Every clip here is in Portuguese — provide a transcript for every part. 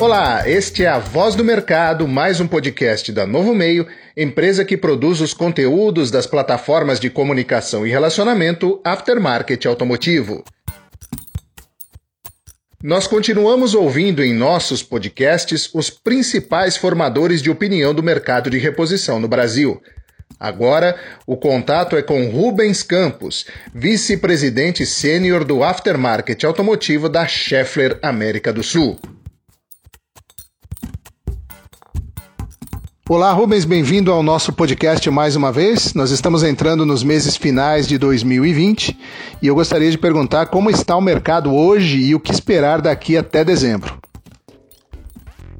Olá, este é a Voz do Mercado, mais um podcast da Novo Meio, empresa que produz os conteúdos das plataformas de comunicação e relacionamento Aftermarket Automotivo. Nós continuamos ouvindo em nossos podcasts os principais formadores de opinião do mercado de reposição no Brasil. Agora, o contato é com Rubens Campos, vice-presidente sênior do Aftermarket Automotivo da Schaeffler América do Sul. Olá, Rubens, bem-vindo ao nosso podcast mais uma vez. Nós estamos entrando nos meses finais de 2020 e eu gostaria de perguntar como está o mercado hoje e o que esperar daqui até dezembro.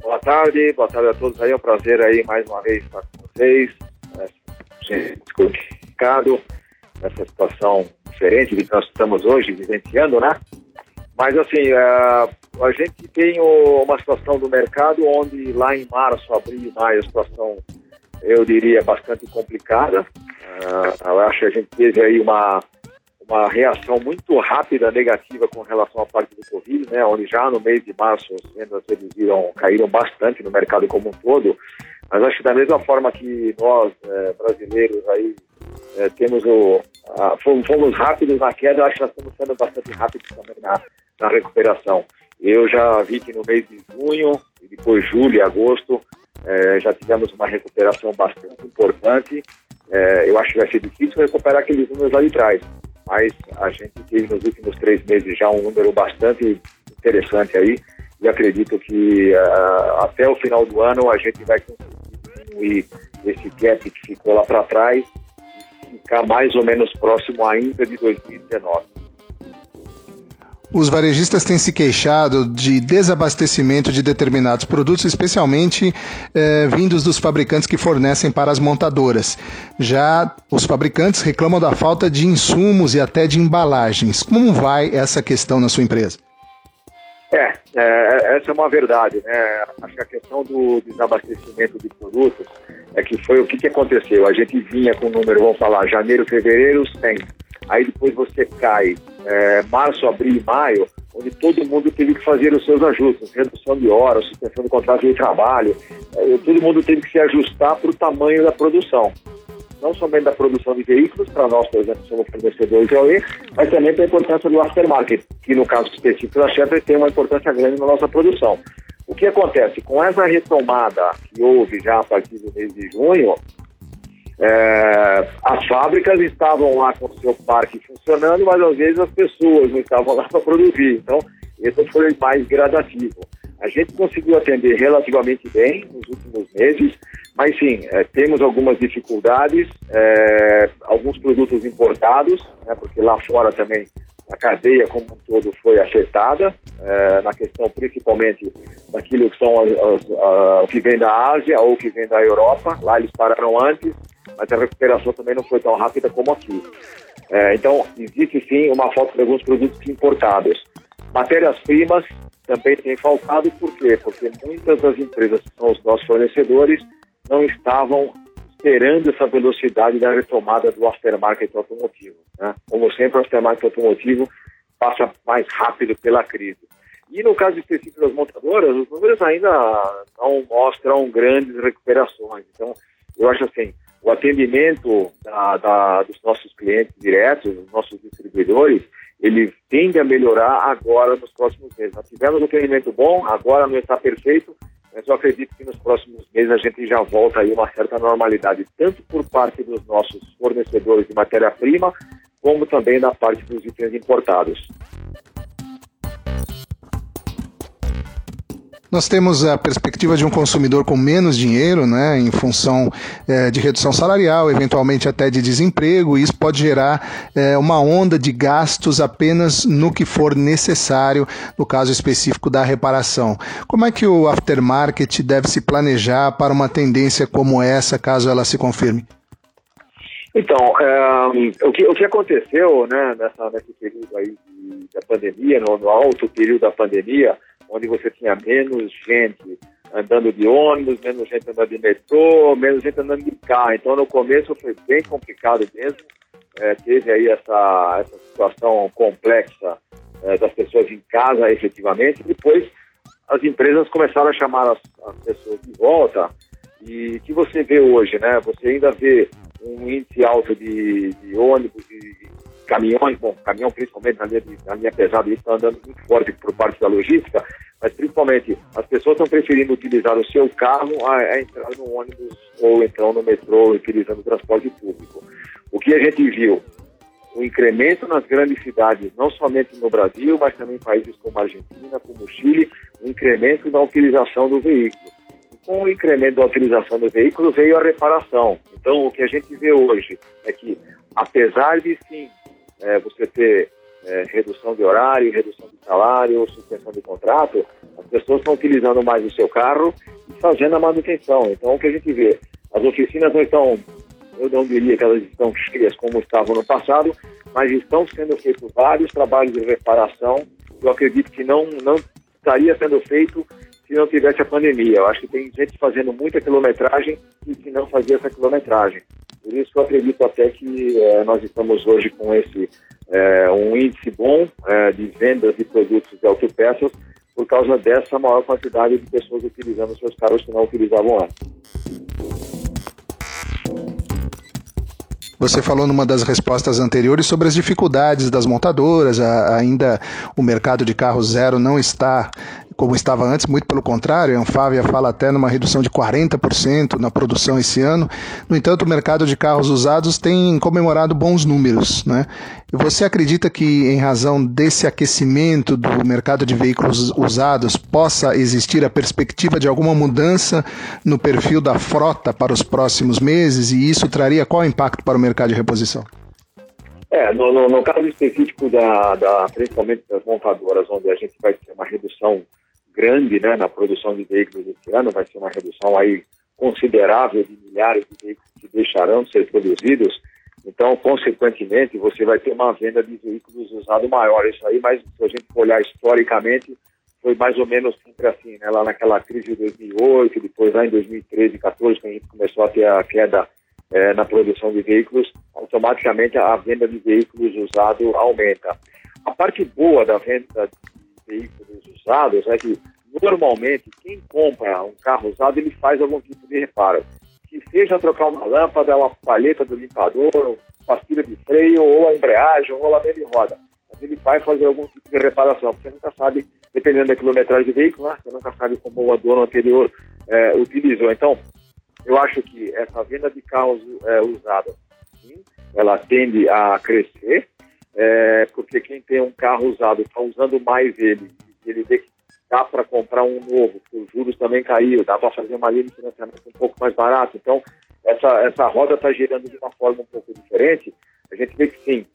Boa tarde, boa tarde a todos aí, é um prazer aí mais uma vez estar com vocês. É, complicado, essa situação diferente que nós estamos hoje vivenciando, né? Mas assim, uh, a gente tem uma situação do mercado onde lá em março, abril e maio a situação, eu diria, bastante complicada. Uh, eu acho que a gente teve aí uma, uma reação muito rápida negativa com relação à parte do Covid, né, onde já no mês de março as vendas reduziram, caíram bastante no mercado como um todo. Mas acho que da mesma forma que nós, é, brasileiros, aí é, temos o, a, fomos, fomos, rápidos na queda, acho que nós estamos sendo bastante rápidos também na, na recuperação. Eu já vi que no mês de junho, e depois julho e agosto, é, já tivemos uma recuperação bastante importante. É, eu acho que vai ser difícil recuperar aqueles números lá de trás, mas a gente teve nos últimos três meses já um número bastante interessante aí e acredito que uh, até o final do ano a gente vai conseguir diminuir esse gap que ficou lá para trás e ficar mais ou menos próximo ainda de 2019. Os varejistas têm se queixado de desabastecimento de determinados produtos, especialmente eh, vindos dos fabricantes que fornecem para as montadoras. Já os fabricantes reclamam da falta de insumos e até de embalagens. Como vai essa questão na sua empresa? É, é essa é uma verdade, né? Acho que a questão do desabastecimento de produtos é que foi o que, que aconteceu. A gente vinha com o número, vamos falar, janeiro, fevereiro, 100 Aí depois você cai é, março, abril e maio, onde todo mundo teve que fazer os seus ajustes, redução de horas, suspensão do contrato de trabalho, é, todo mundo teve que se ajustar para o tamanho da produção. Não somente da produção de veículos, para nós, por exemplo, somos fornecedores de OE, mas também para a importância do aftermarket, que no caso específico da Chevrolet tem uma importância grande na nossa produção. O que acontece? Com essa retomada que houve já a partir do mês de junho, é, as fábricas estavam lá com o seu parque funcionando, mas às vezes as pessoas não estavam lá para produzir. Então, isso foi mais gradativo. A gente conseguiu atender relativamente bem nos últimos meses, mas sim, é, temos algumas dificuldades, é, alguns produtos importados, né, porque lá fora também a cadeia como um todo foi afetada, é, na questão principalmente daquilo que são as, as, a, o que vem da Ásia ou que vem da Europa. Lá eles pararam antes, mas a recuperação também não foi tão rápida como aqui. É, então, existe sim uma falta de alguns produtos importados. Matérias-primas também tem faltado, por quê? Porque muitas das empresas que são os nossos fornecedores não estavam esperando essa velocidade da retomada do aftermarket automotivo. Né? Como sempre, o aftermarket automotivo passa mais rápido pela crise. E no caso específico das montadoras, os números ainda não mostram grandes recuperações. Então, eu acho assim, o atendimento da, da, dos nossos clientes diretos, dos nossos distribuidores, ele tende a melhorar agora nos próximos meses. Nós tivemos um atendimento bom, agora não está perfeito, mas eu acredito que nos próximos meses a gente já volta aí uma certa normalidade, tanto por parte dos nossos fornecedores de matéria-prima, como também da parte dos itens importados. Nós temos a perspectiva de um consumidor com menos dinheiro, né, em função é, de redução salarial, eventualmente até de desemprego, e isso pode gerar é, uma onda de gastos apenas no que for necessário, no caso específico da reparação. Como é que o aftermarket deve se planejar para uma tendência como essa, caso ela se confirme? Então, é, o, que, o que aconteceu né, nessa, nesse período aí de, da pandemia, no, no alto período da pandemia, onde você tinha menos gente andando de ônibus, menos gente andando de metrô, menos gente andando de carro. Então, no começo foi bem complicado mesmo. É, teve aí essa, essa situação complexa é, das pessoas em casa, efetivamente. Depois, as empresas começaram a chamar as, as pessoas de volta e que você vê hoje, né? Você ainda vê um índice alto de, de ônibus caminhões, bom, caminhão principalmente na linha, na linha pesada, está andando muito forte por parte da logística, mas principalmente as pessoas estão preferindo utilizar o seu carro a, a entrar no ônibus ou entrar no metrô utilizando o transporte público. O que a gente viu? O incremento nas grandes cidades, não somente no Brasil, mas também em países como a Argentina, como o Chile, o incremento da utilização do veículo. Com o incremento da utilização do veículo veio a reparação. Então, o que a gente vê hoje é que, apesar de sim é, você ter é, redução de horário, redução de salário, suspensão de contrato, as pessoas estão utilizando mais o seu carro e fazendo a manutenção. Então, o que a gente vê, as oficinas não estão, eu não diria que elas estão cheias como estavam no passado, mas estão sendo feitos vários trabalhos de reparação. Eu acredito que não, não estaria sendo feito se não tivesse a pandemia. Eu acho que tem gente fazendo muita quilometragem e que não fazia essa quilometragem. Por isso eu acredito até que é, nós estamos hoje com esse é, um índice bom é, de vendas de produtos de autopeças por causa dessa maior quantidade de pessoas utilizando seus carros que não utilizavam antes. Você falou numa das respostas anteriores sobre as dificuldades das montadoras, a, ainda o mercado de carro zero não está como estava antes, muito pelo contrário, a Anfávia fala até numa redução de 40% na produção esse ano. No entanto, o mercado de carros usados tem comemorado bons números. Né? Você acredita que, em razão desse aquecimento do mercado de veículos usados, possa existir a perspectiva de alguma mudança no perfil da frota para os próximos meses e isso traria qual impacto para o mercado de reposição? É, no, no, no caso específico da, da, principalmente das montadoras, onde a gente vai ter uma redução grande né, na produção de veículos esse ano, vai ser uma redução aí considerável de milhares de veículos que deixarão de ser produzidos. Então, consequentemente, você vai ter uma venda de veículos usados maior. Isso aí, mas se a gente olhar historicamente, foi mais ou menos sempre assim, né? Lá naquela crise de 2008, depois lá em 2013, 2014, quando a gente começou a ter a queda é, na produção de veículos, automaticamente a venda de veículos usados aumenta. A parte boa da venda veículos usados é que, normalmente, quem compra um carro usado, ele faz algum tipo de reparo. Que seja trocar uma lâmpada, uma palheta do limpador, pastilha de freio, ou a embreagem, ou o rolamento de roda. Mas ele vai fazer algum tipo de reparação, porque você nunca sabe, dependendo da quilometragem do veículo, né? você nunca sabe como o dono anterior é, utilizou. Então, eu acho que essa venda de carros é, usados, ela tende a crescer, é, porque quem tem um carro usado está usando mais ele, ele vê que dá para comprar um novo, os juros também caiu, dá para fazer uma linha de financiamento um pouco mais barato. Então, essa, essa roda está girando de uma forma um pouco diferente. A gente vê que sim,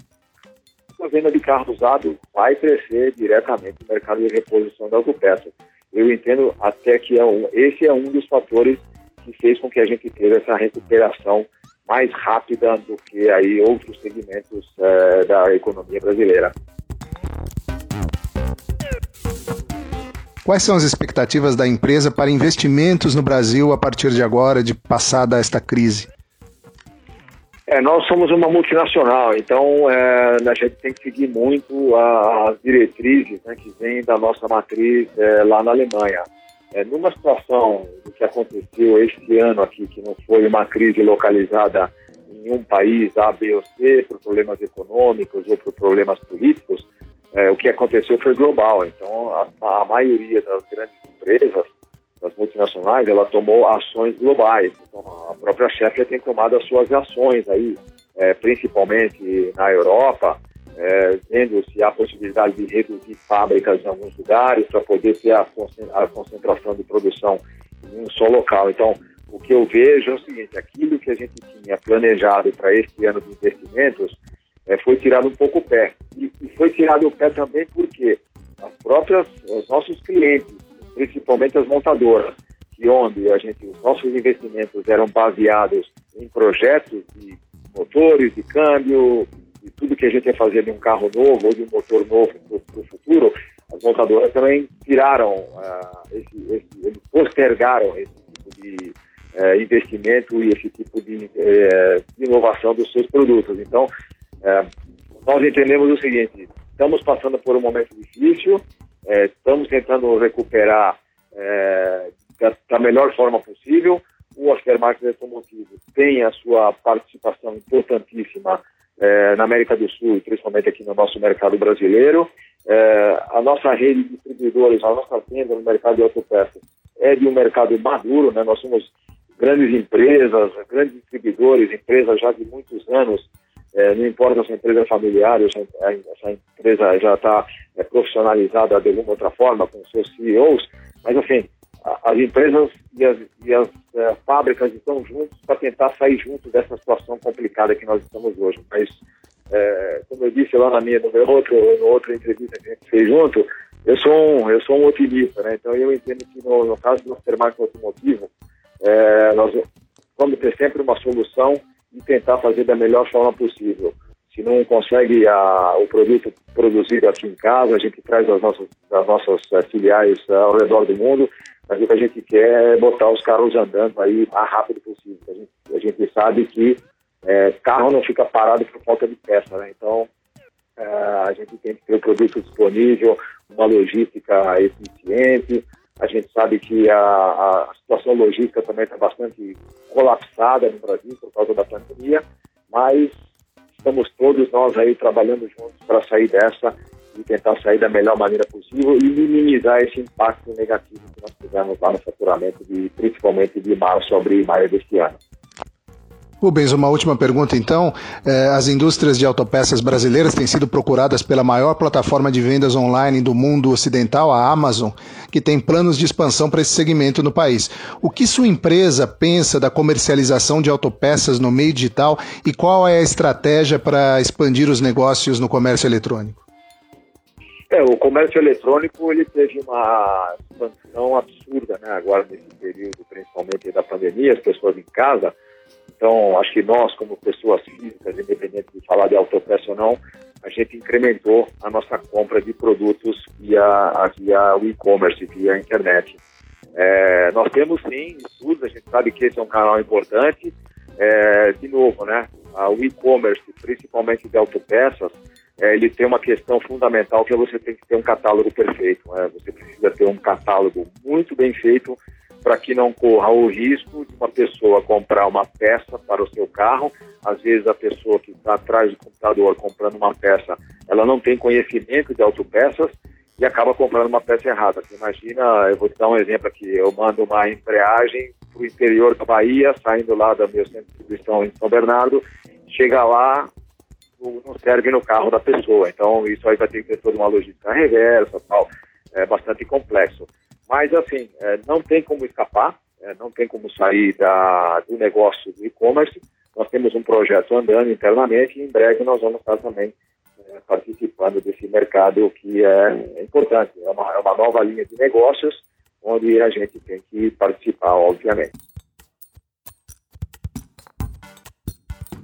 a venda de carro usado vai crescer diretamente no mercado de reposição da autopeça. Eu entendo até que é um, esse é um dos fatores que fez com que a gente teve essa recuperação mais rápida do que aí outros segmentos é, da economia brasileira. Quais são as expectativas da empresa para investimentos no Brasil a partir de agora, de passada esta crise? É, nós somos uma multinacional, então é, a gente tem que seguir muito as diretrizes né, que vêm da nossa matriz é, lá na Alemanha. É, numa situação do que aconteceu este ano aqui, que não foi uma crise localizada em um país A, B ou C, por problemas econômicos ou por problemas políticos, é, o que aconteceu foi global. Então, a, a, maioria das grandes empresas, das multinacionais, ela tomou ações globais. Então, a própria chefe tem tomado as suas ações aí, é, principalmente na Europa, é, vendo se há possibilidade de reduzir fábricas em alguns lugares para poder ter a concentração de produção em um só local. Então, o que eu vejo é o seguinte: aquilo que a gente tinha planejado para este ano de investimentos é, foi tirado um pouco o pé. E, e, foi tirado o pé também porque as próprias, os nossos clientes, principalmente as montadoras, que onde a gente, os nossos investimentos eram baseados em projetos de motores, de câmbio, e tudo que a gente ia fazer de um carro novo ou de um motor novo para o futuro, as montadoras também tiraram, uh, esse, esse, eles postergaram esse tipo de uh, investimento e esse tipo de, uh, de, inovação dos seus produtos. Então, nós entendemos o seguinte, estamos passando por um momento difícil, estamos tentando recuperar da, da, melhor forma possível. O aftermarket automotivo tem a sua participação importantíssima é, na América do Sul, principalmente aqui no nosso mercado brasileiro. É, a nossa rede de distribuidores, a nossa venda no mercado de autopeças é de um mercado maduro, né? nós somos grandes empresas, grandes distribuidores, empresas já de muitos anos, é, não importa se a empresa é familiar, se a empresa já está é, profissionalizada de alguma outra forma, com seus CEOs, mas assim, as empresas e as, e as é, fábricas estão juntos para tentar sair juntos dessa situação complicada que nós estamos hoje. Mas, é, como eu disse lá na minha, no meu outro, no outra entrevista que a gente fez junto, eu sou um, eu sou um otimista, né? Então eu entendo que no, no caso do aftermarket automotivo, é, nós vamos ter sempre uma solução e tentar fazer da melhor forma possível. Se não consegue a, o produto produzido aqui em casa, a gente traz das nossas, das nossas filiais ao redor do mundo, mas o que a gente quer é botar os carros andando aí o mais rápido possível. A gente, a gente sabe que é, carro não fica parado por falta de peça, né? Então, é, a gente tem que ter o produto disponível, uma logística eficiente. A gente sabe que a, a situação logística também está bastante colapsada no Brasil por causa da pandemia, mas estamos todos nós aí trabalhando juntos para sair dessa e tentar sair da melhor maneira possível e minimizar esse impacto negativo que nós tivemos lá no faturamento, de, principalmente de março, abril e maio deste ano. Rubens, uma última pergunta então. É, as indústrias de autopeças brasileiras têm sido procuradas pela maior plataforma de vendas online do mundo ocidental, a Amazon, que tem planos de expansão para esse segmento no país. O que sua empresa pensa da comercialização de autopeças no meio digital e qual é a estratégia para expandir os negócios no comércio eletrônico? É, o comércio eletrônico ele teve uma expansão absurda, né? Agora nesse período, principalmente da pandemia, as pessoas em casa então, acho que nós, como pessoas físicas, independente de falar de autopeça ou não, a gente incrementou a nossa compra de produtos via, via o e-commerce, via a internet. É, nós temos sim estudos, a gente sabe que esse é um canal importante. É, de novo, né? O e-commerce, principalmente de autopeças, é, ele tem uma questão fundamental que é você tem que ter um catálogo perfeito. Né? Você precisa ter um catálogo muito bem feito para que não corra o risco de uma pessoa comprar uma peça para o seu carro. Às vezes a pessoa que está atrás do computador comprando uma peça, ela não tem conhecimento de autopeças e acaba comprando uma peça errada. Você imagina, eu vou te dar um exemplo aqui, eu mando uma embreagem para o interior da Bahia, saindo lá do meu centro de distribuição em São Bernardo, chega lá, não serve no carro da pessoa. Então isso aí vai ter que ter toda uma logística reversa, tal, é bastante complexo. Mas, assim, é, não tem como escapar, é, não tem como sair da, do negócio do e-commerce. Nós temos um projeto andando internamente e em breve nós vamos estar também é, participando desse mercado que é importante. É uma, é uma nova linha de negócios onde a gente tem que participar, obviamente.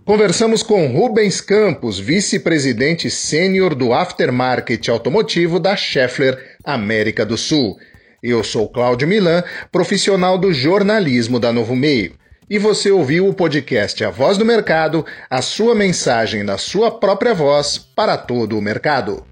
Conversamos com Rubens Campos, vice-presidente sênior do aftermarket automotivo da Schaeffler América do Sul. Eu sou Cláudio Milan, profissional do jornalismo da Novo Meio. E você ouviu o podcast A Voz do Mercado, a sua mensagem na sua própria voz para todo o mercado.